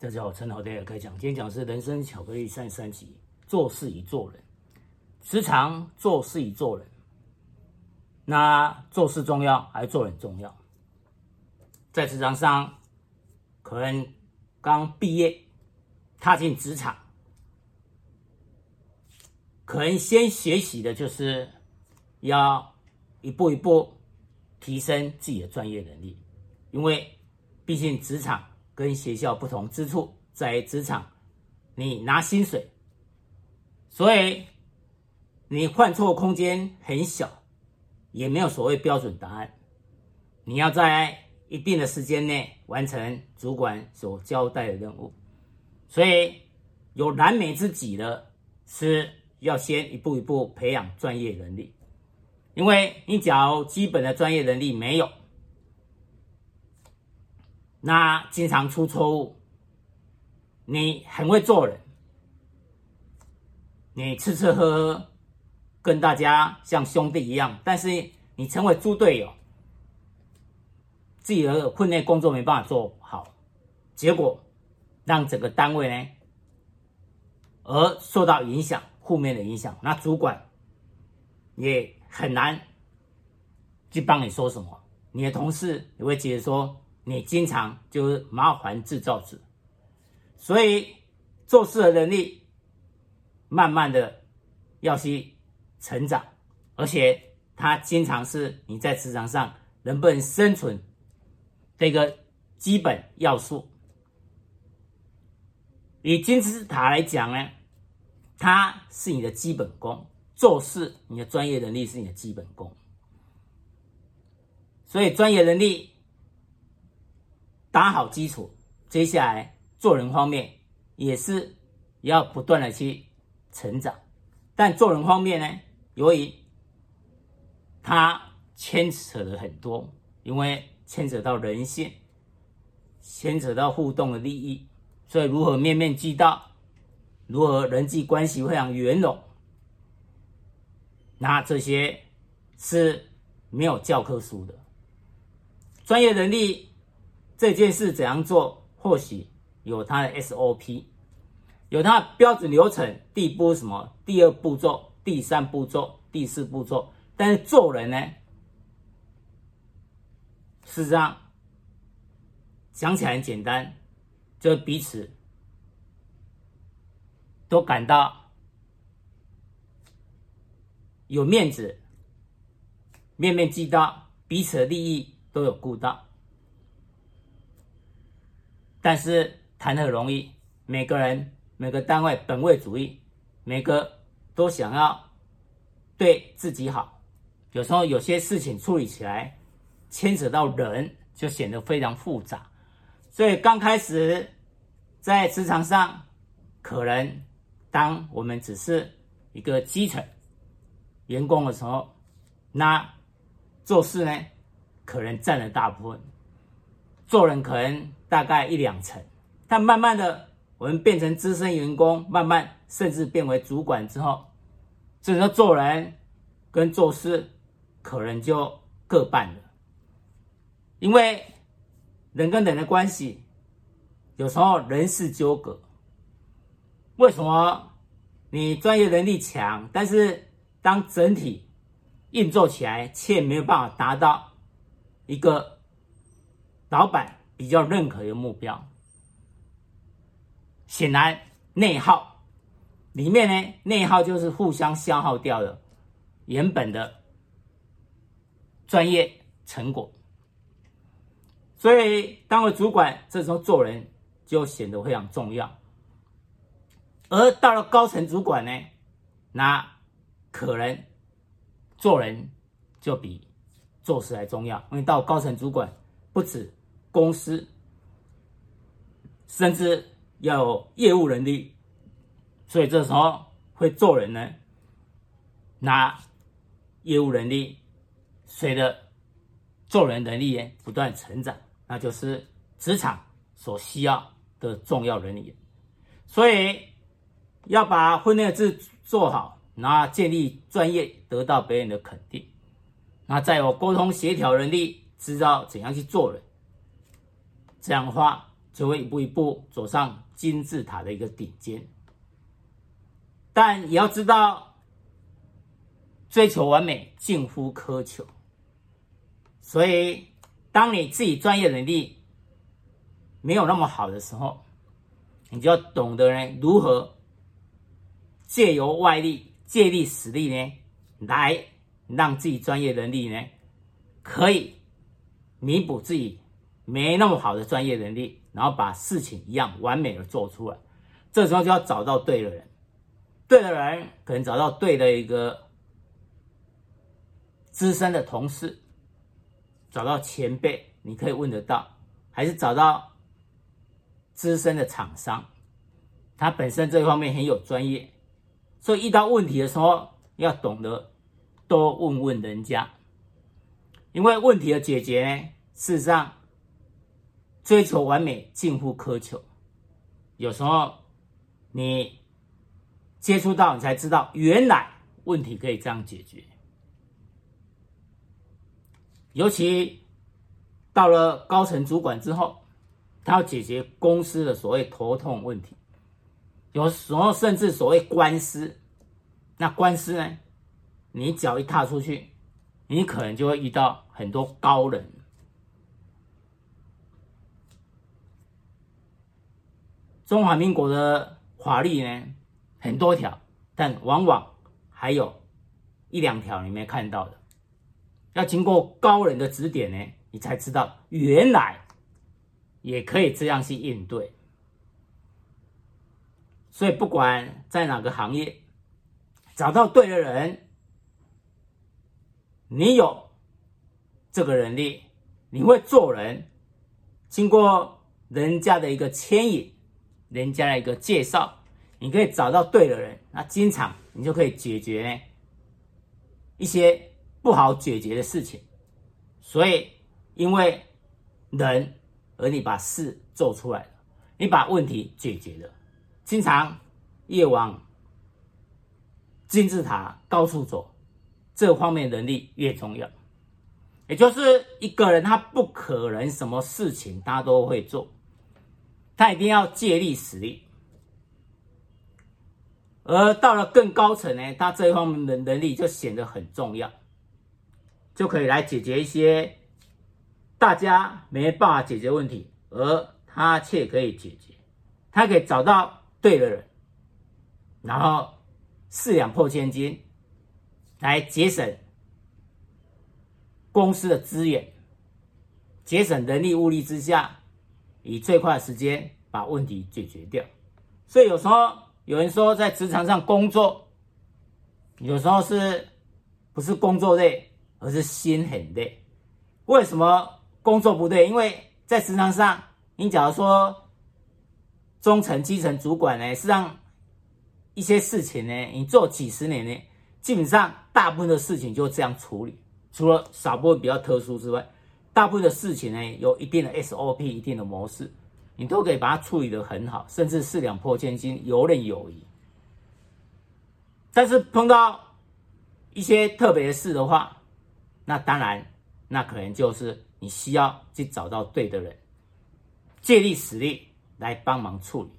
大家好，陈好，大家开讲。今天讲是人生巧克力三十三集，做事与做人。职场做事与做人，那做事重要还是做人重要？在职场上，可能刚毕业，踏进职场，可能先学习的就是要一步一步提升自己的专业能力，因为毕竟职场。跟学校不同之处，在职场，你拿薪水，所以你犯错空间很小，也没有所谓标准答案。你要在一定的时间内完成主管所交代的任务，所以有燃眉之急的是要先一步一步培养专业能力，因为你假如基本的专业能力没有。那经常出错误，你很会做人，你吃吃喝喝，跟大家像兄弟一样，但是你成为猪队友，自己的分内工作没办法做好，结果让整个单位呢而受到影响，负面的影响，那主管也很难去帮你说什么，你的同事也会觉得说。你经常就是麻烦制造者，所以做事的能力慢慢的要去成长，而且它经常是你在职场上能不能生存的一个基本要素。以金字塔来讲呢，它是你的基本功，做事你的专业能力是你的基本功，所以专业能力。打好基础，接下来做人方面也是要不断的去成长。但做人方面呢，由于它牵扯了很多，因为牵扯到人性，牵扯到互动的利益，所以如何面面俱到，如何人际关系非常圆融，那这些是没有教科书的专业能力。这件事怎样做？或许有它的 SOP，有它的标准流程。第一步什么？第二步骤、第三步骤、第四步骤。但是做人呢，事实上讲起来很简单，就彼此都感到有面子，面面俱到，彼此的利益都有顾到。但是谈何容易？每个人、每个单位本位主义，每个都想要对自己好。有时候有些事情处理起来牵扯到人，就显得非常复杂。所以刚开始在职场上，可能当我们只是一个基层员工的时候，那做事呢，可能占了大部分。做人可能大概一两成，但慢慢的，我们变成资深员工，慢慢甚至变为主管之后，这时候做人跟做事可能就各半了。因为人跟人的关系，有时候人事纠葛。为什么你专业能力强，但是当整体运作起来，却没有办法达到一个？老板比较认可的目标，显然内耗里面呢，内耗就是互相消耗掉的原本的专业成果。所以，当为主管，这时候做人就显得非常重要。而到了高层主管呢，那可能做人就比做事还重要，因为到高层主管不止。公司甚至要有业务能力，所以这时候会做人呢，拿业务能力，随着做人能力不断成长，那就是职场所需要的重要能力。所以要把婚内制做好，然后建立专业，得到别人的肯定，那再有沟通协调能力，知道怎样去做人。这样的话，就会一步一步走上金字塔的一个顶尖。但也要知道，追求完美近乎苛求。所以，当你自己专业能力没有那么好的时候，你就要懂得呢，如何借由外力、借力使力呢，来让自己专业能力呢，可以弥补自己没那么好的专业能力，然后把事情一样完美的做出来。这时候就要找到对的人，对的人可能找到对的一个资深的同事。找到前辈，你可以问得到，还是找到资深的厂商，他本身这方面很有专业，所以遇到问题的时候要懂得多问问人家，因为问题的解决呢，事实上追求完美近乎苛求，有时候你接触到你才知道，原来问题可以这样解决。尤其到了高层主管之后，他要解决公司的所谓头痛问题，有时候甚至所谓官司。那官司呢，你脚一踏出去，你可能就会遇到很多高人。中华民国的法律呢，很多条，但往往还有一两条你没看到的。要经过高人的指点呢，你才知道原来也可以这样去应对。所以不管在哪个行业，找到对的人，你有这个能力，你会做人，经过人家的一个牵引，人家的一个介绍，你可以找到对的人，那经常你就可以解决一些。不好解决的事情，所以因为人，而你把事做出来了，你把问题解决了。经常越往金字塔高处走，这方面能力越重要。也就是一个人，他不可能什么事情他都会做，他一定要借力使力。而到了更高层呢，他这一方面的能力就显得很重要。就可以来解决一些大家没办法解决问题，而他却可以解决。他可以找到对的人，然后四两破千斤，来节省公司的资源，节省人力物力之下，以最快的时间把问题解决掉。所以有时候有人说，在职场上工作，有时候是不是工作累？而是心很累，为什么工作不对？因为在职场上，你假如说中层、基层主管呢，实际上一些事情呢，你做几十年呢，基本上大部分的事情就这样处理，除了少部分比较特殊之外，大部分的事情呢，有一定的 SOP、一定的模式，你都可以把它处理得很好，甚至四两拨千斤，游刃有余。但是碰到一些特别的事的话，那当然，那可能就是你需要去找到对的人，借力使力来帮忙处理。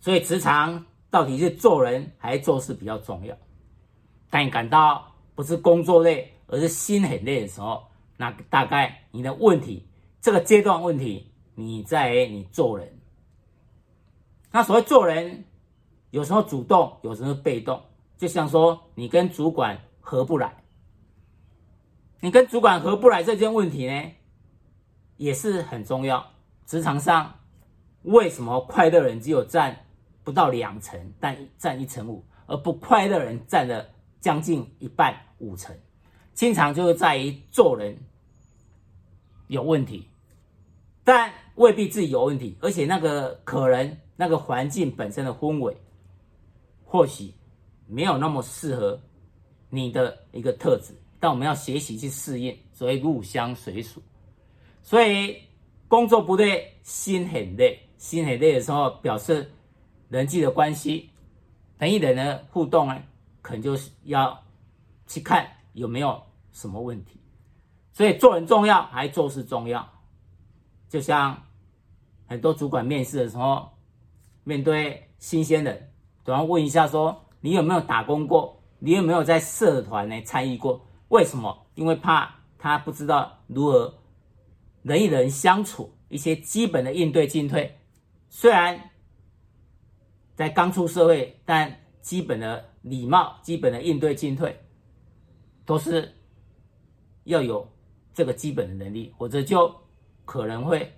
所以职场到底是做人还是做事比较重要？当你感到不是工作累，而是心很累的时候，那大概你的问题，这个阶段问题，你在你做人。那所谓做人，有时候主动，有时候被动，就像说你跟主管合不来。你跟主管合不来这件问题呢，也是很重要。职场上为什么快乐人只有占不到两成，但占一成五，而不快乐人占了将近一半五成？经常就是在于做人有问题，但未必自己有问题，而且那个可能那个环境本身的氛围，或许没有那么适合你的一个特质。但我们要学习去适应，所以入乡随俗。所以工作不对，心很累。心很累的时候，表示人际的关系，人与人的互动呢，可能就是要去看有没有什么问题。所以做人重要，还是做事重要？就像很多主管面试的时候，面对新鲜人，都要问一下说，你有没有打工过？你有没有在社团呢参与过？为什么？因为怕他不知道如何人与人相处，一些基本的应对进退。虽然在刚出社会，但基本的礼貌、基本的应对进退，都是要有这个基本的能力，否则就可能会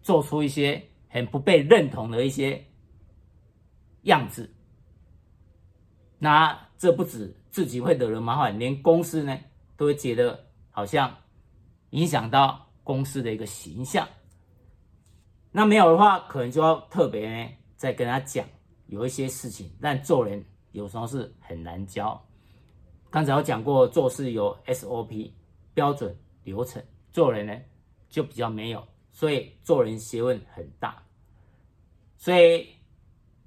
做出一些很不被认同的一些样子。那这不止自己会惹人麻烦，连公司呢都会觉得好像影响到公司的一个形象。那没有的话，可能就要特别呢再跟他讲，有一些事情，但做人有时候是很难教。刚才我讲过，做事有 SOP 标准流程，做人呢就比较没有，所以做人学问很大。所以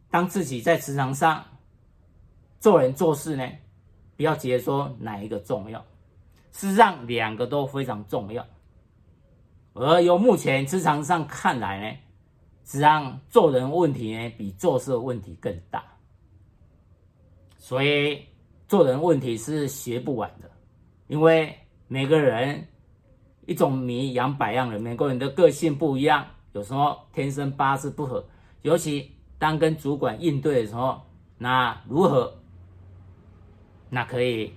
当自己在职场上做人做事呢，不要觉得说哪一个重要，事实上两个都非常重要。而由目前职场上看来呢，实际上做人问题呢比做事的问题更大，所以做人问题是学不完的，因为每个人一种米养百样人，每个人的个性不一样，有时候天生八字不合，尤其当跟主管应对的时候，那如何，那可以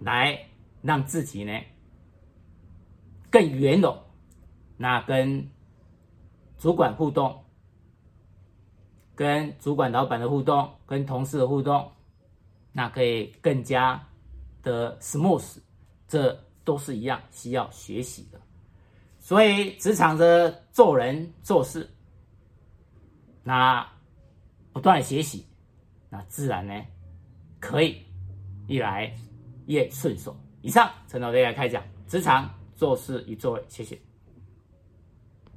来让自己呢更圆融。那跟主管互动，跟主管老板的互动，跟同事的互动，那可以更加的 smooth，这都是一样需要学习的。所以职场的做人做事，那不断学习，那自然呢可以越来越顺手。以上陈老师来开讲职场做事与作为，谢谢。